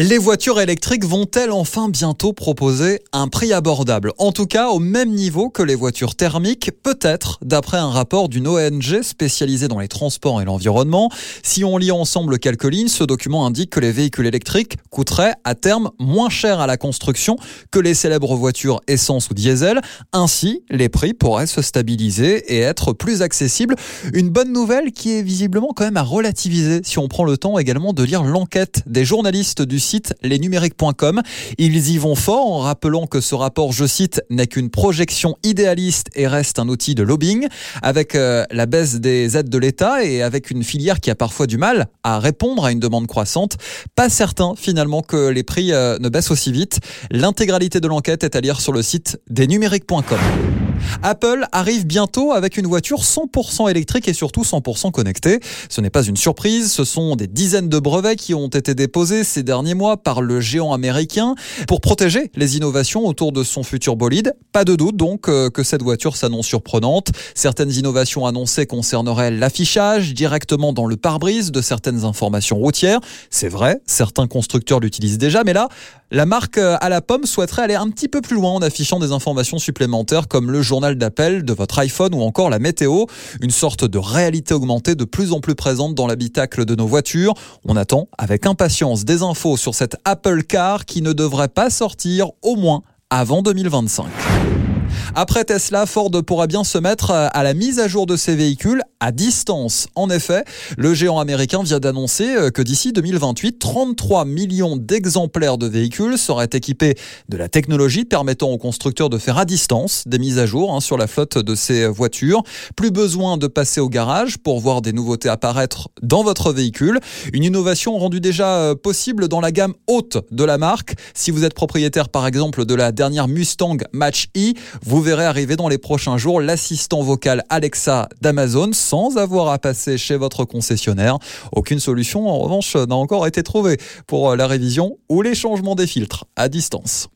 Les voitures électriques vont-elles enfin bientôt proposer un prix abordable? En tout cas, au même niveau que les voitures thermiques, peut-être, d'après un rapport d'une ONG spécialisée dans les transports et l'environnement. Si on lit ensemble quelques lignes, ce document indique que les véhicules électriques coûteraient à terme moins cher à la construction que les célèbres voitures essence ou diesel. Ainsi, les prix pourraient se stabiliser et être plus accessibles. Une bonne nouvelle qui est visiblement quand même à relativiser si on prend le temps également de lire l'enquête des journalistes du site lesnumériques.com. Ils y vont fort en rappelant que ce rapport, je cite, n'est qu'une projection idéaliste et reste un outil de lobbying. Avec euh, la baisse des aides de l'État et avec une filière qui a parfois du mal à répondre à une demande croissante, pas certain finalement que les prix euh, ne baissent aussi vite. L'intégralité de l'enquête est à lire sur le site desnumériques.com. Apple arrive bientôt avec une voiture 100% électrique et surtout 100% connectée. Ce n'est pas une surprise, ce sont des dizaines de brevets qui ont été déposés ces derniers mois par le géant américain pour protéger les innovations autour de son futur bolide. Pas de doute donc euh, que cette voiture s'annonce surprenante. Certaines innovations annoncées concerneraient l'affichage directement dans le pare-brise de certaines informations routières. C'est vrai, certains constructeurs l'utilisent déjà, mais là, la marque euh, à la pomme souhaiterait aller un petit peu plus loin en affichant des informations supplémentaires comme le journal d'appel de votre iPhone ou encore la météo, une sorte de réalité augmentée de plus en plus présente dans l'habitacle de nos voitures. On attend avec impatience des infos sur cette Apple Car qui ne devrait pas sortir au moins avant 2025. Après Tesla, Ford pourra bien se mettre à la mise à jour de ses véhicules à distance. En effet, le géant américain vient d'annoncer euh, que d'ici 2028, 33 millions d'exemplaires de véhicules seraient équipés de la technologie permettant aux constructeurs de faire à distance des mises à jour hein, sur la flotte de ces voitures. Plus besoin de passer au garage pour voir des nouveautés apparaître dans votre véhicule. Une innovation rendue déjà euh, possible dans la gamme haute de la marque. Si vous êtes propriétaire par exemple de la dernière Mustang Mach-E, vous verrez arriver dans les prochains jours l'assistant vocal Alexa d'Amazon sans avoir à passer chez votre concessionnaire. Aucune solution, en revanche, n'a encore été trouvée pour la révision ou les changements des filtres à distance.